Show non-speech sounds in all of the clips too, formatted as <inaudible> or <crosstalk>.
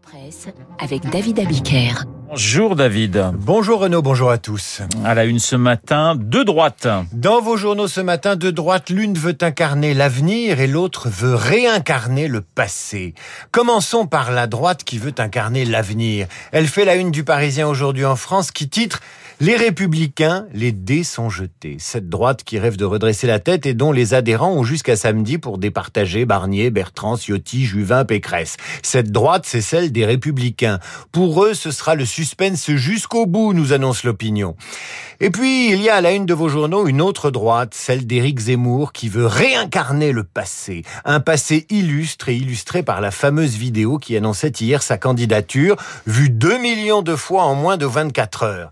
Presse avec David Abiker. Bonjour David. Bonjour Renaud, bonjour à tous. À la une ce matin, de droite. Dans vos journaux ce matin, de droite, l'une veut incarner l'avenir et l'autre veut réincarner le passé. Commençons par la droite qui veut incarner l'avenir. Elle fait la une du Parisien aujourd'hui en France qui titre les républicains, les dés sont jetés. Cette droite qui rêve de redresser la tête et dont les adhérents ont jusqu'à samedi pour départager Barnier, Bertrand, Ciotti, Juvin, Pécresse. Cette droite, c'est celle des républicains. Pour eux, ce sera le suspense jusqu'au bout, nous annonce l'opinion. Et puis, il y a à la une de vos journaux une autre droite, celle d'Éric Zemmour, qui veut réincarner le passé. Un passé illustre et illustré par la fameuse vidéo qui annonçait hier sa candidature, vue 2 millions de fois en moins de 24 heures.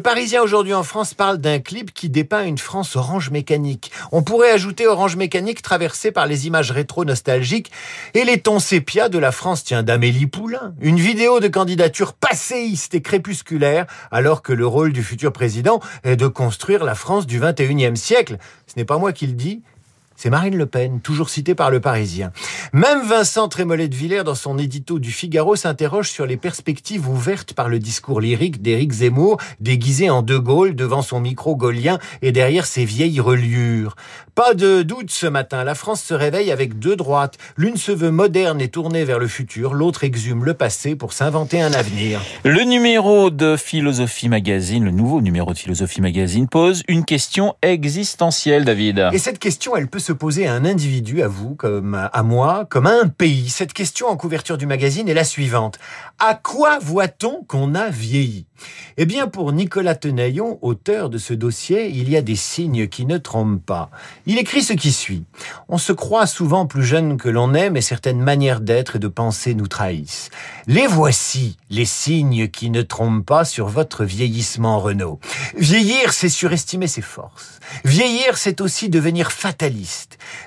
Parisien aujourd'hui en France parle d'un clip qui dépeint une France orange mécanique. On pourrait ajouter orange mécanique traversée par les images rétro nostalgiques et les tons sépia de la France tient d'Amélie Poulain. Une vidéo de candidature passéiste et crépusculaire alors que le rôle du futur président est de construire la France du 21e siècle. Ce n'est pas moi qui le dis, c'est Marine Le Pen, toujours citée par le Parisien. Même Vincent Trémollet de Villers, dans son édito du Figaro, s'interroge sur les perspectives ouvertes par le discours lyrique d'Éric Zemmour, déguisé en De Gaulle devant son micro gaulien et derrière ses vieilles reliures. Pas de doute ce matin, la France se réveille avec deux droites. L'une se veut moderne et tournée vers le futur, l'autre exhume le passé pour s'inventer un avenir. Le numéro de Philosophie Magazine, le nouveau numéro de Philosophie Magazine, pose une question existentielle, David. Et cette question, elle peut se poser à un individu, à vous, comme à moi, comme à un pays. Cette question en couverture du magazine est la suivante. À quoi voit-on qu'on a vieilli? Eh bien, pour Nicolas Tenaillon, auteur de ce dossier, il y a des signes qui ne trompent pas. Il écrit ce qui suit. On se croit souvent plus jeune que l'on est, mais certaines manières d'être et de penser nous trahissent. Les voici, les signes qui ne trompent pas sur votre vieillissement, Renaud. Vieillir, c'est surestimer ses forces. Vieillir, c'est aussi devenir fataliste.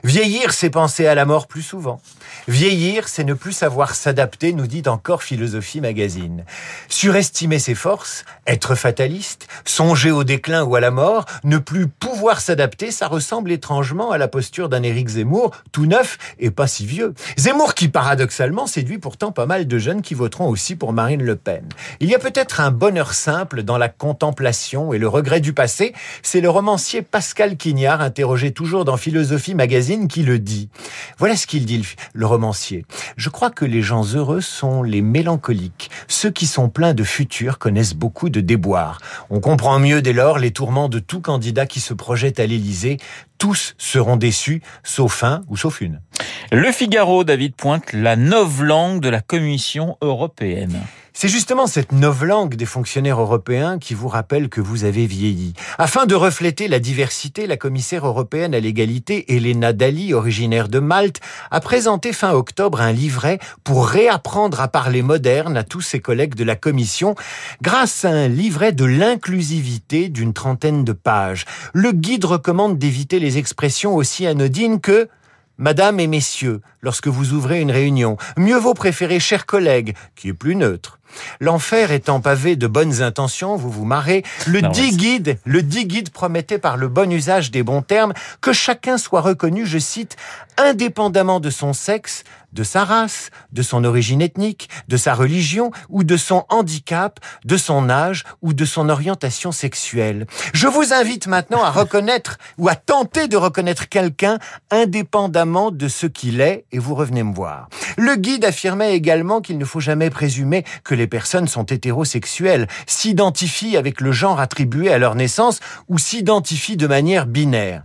Vieillir, c'est penser à la mort plus souvent. Vieillir, c'est ne plus savoir s'adapter, nous dit encore Philosophie Magazine. Surestimer ses forces, être fataliste, songer au déclin ou à la mort, ne plus pouvoir s'adapter, ça ressemble étrangement à la posture d'un Éric Zemmour, tout neuf et pas si vieux. Zemmour qui, paradoxalement, séduit pourtant pas mal de jeunes qui voteront aussi pour Marine Le Pen. Il y a peut-être un bonheur simple dans la contemplation et le regret du passé. C'est le romancier Pascal Quignard, interrogé toujours dans Philosophie Magazine, qui le dit. Voilà ce qu'il dit, romancier. Je crois que les gens heureux sont les mélancoliques. Ceux qui sont pleins de futur connaissent beaucoup de déboires. On comprend mieux dès lors les tourments de tout candidat qui se projette à l'Élysée. Tous seront déçus, sauf un ou sauf une. Le Figaro, David, pointe la langue de la Commission européenne. C'est justement cette langue des fonctionnaires européens qui vous rappelle que vous avez vieilli. Afin de refléter la diversité, la commissaire européenne à l'égalité, Elena Dali, originaire de Malte, a présenté fin octobre un livret pour réapprendre à parler moderne à tous ses collègues de la Commission grâce à un livret de l'inclusivité d'une trentaine de pages. Le guide recommande d'éviter les expressions aussi anodines que Madame et messieurs, lorsque vous ouvrez une réunion, mieux vaut préférer chers collègues, qui est plus neutre. L'enfer étant pavé de bonnes intentions, vous vous marrez, le dit guide, le dit guide promettait par le bon usage des bons termes que chacun soit reconnu, je cite, indépendamment de son sexe, de sa race, de son origine ethnique, de sa religion ou de son handicap, de son âge ou de son orientation sexuelle. Je vous invite maintenant à reconnaître ou à tenter de reconnaître quelqu'un indépendamment de ce qu'il est et vous revenez me voir. Le guide affirmait également qu'il ne faut jamais présumer que les personnes sont hétérosexuelles, s'identifient avec le genre attribué à leur naissance ou s'identifient de manière binaire.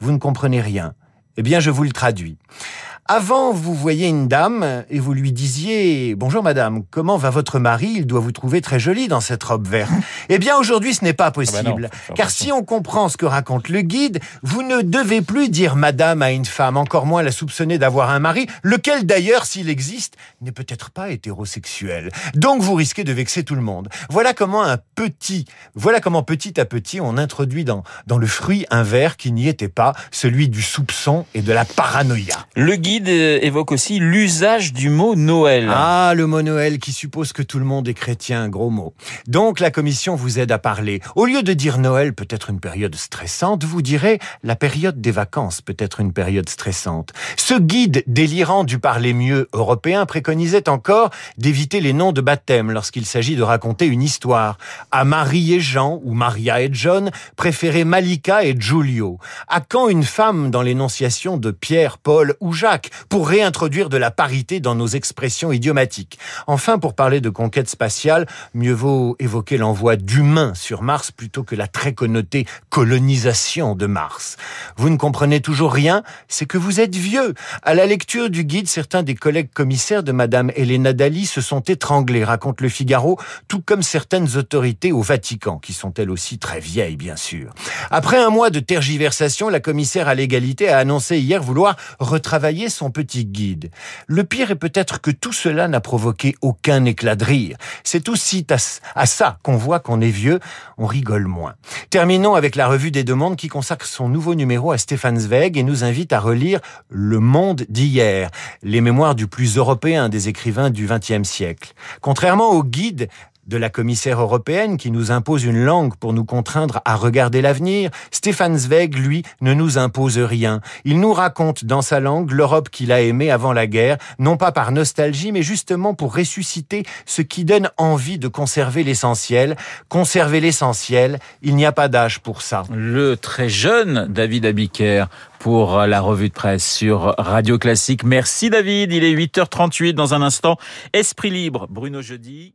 Vous ne comprenez rien. Eh bien, je vous le traduis. Avant, vous voyez une dame et vous lui disiez Bonjour madame, comment va votre mari? Il doit vous trouver très jolie dans cette robe verte. <laughs> eh bien, aujourd'hui, ce n'est pas possible. Ah bah car si on comprend ce que raconte le guide, vous ne devez plus dire madame à une femme, encore moins la soupçonner d'avoir un mari, lequel d'ailleurs, s'il existe, n'est peut-être pas hétérosexuel. Donc vous risquez de vexer tout le monde. Voilà comment un petit, voilà comment petit à petit on introduit dans, dans le fruit un verre qui n'y était pas, celui du soupçon et de la paranoïa. Le guide euh, évoque aussi l'usage du mot Noël. Ah, le mot Noël qui suppose que tout le monde est chrétien, gros mot. Donc la commission vous aide à parler. Au lieu de dire Noël peut être une période stressante, vous direz la période des vacances peut être une période stressante. Ce guide délirant du parler mieux européen préconisait encore d'éviter les noms de baptême lorsqu'il s'agit de raconter une histoire. À Marie et Jean ou Maria et John, préférez Malika et Giulio. À quand une femme dans l'énonciation de Pierre, Paul ou Jacques pour réintroduire de la parité dans nos expressions idiomatiques Enfin, pour parler de conquête spatiale, mieux vaut évoquer l'envoi d'humains sur Mars plutôt que la très connotée colonisation de Mars. Vous ne comprenez toujours rien, c'est que vous êtes vieux. À la lecture du guide, certains des collègues commissaires de Madame Elena Dali se sont étranglés, raconte le Figaro, tout comme certaines autorités au Vatican, qui sont elles aussi très vieilles, bien sûr. Après un mois de tergiversation, la commissaire à l'égalité a annoncé hier vouloir retravailler son petit guide. Le pire est peut-être que tout cela n'a provoqué aucun éclat de rire. C'est aussi à ça qu'on voit qu'on est vieux, on rigole moins. Terminons avec la revue des demandes qui consacre son nouveau numéro à Stéphane Zweig et nous invite à relire Le Monde d'hier, les mémoires du plus européen des écrivains du XXe siècle. Contrairement au guide de la commissaire européenne qui nous impose une langue pour nous contraindre à regarder l'avenir, Stéphane Zweig, lui, ne nous impose rien. Il nous raconte dans sa langue l'Europe qu'il a aimée avant la guerre, non pas par nostalgie, mais justement pour ressusciter ce qui donne envie de conserver l'essentiel. Conserver l'essentiel, il n'y a pas d'âge pour ça. Le très jeune David Abiker pour la revue de presse sur Radio Classique. Merci David, il est 8h38 dans un instant. Esprit libre, Bruno Jeudi,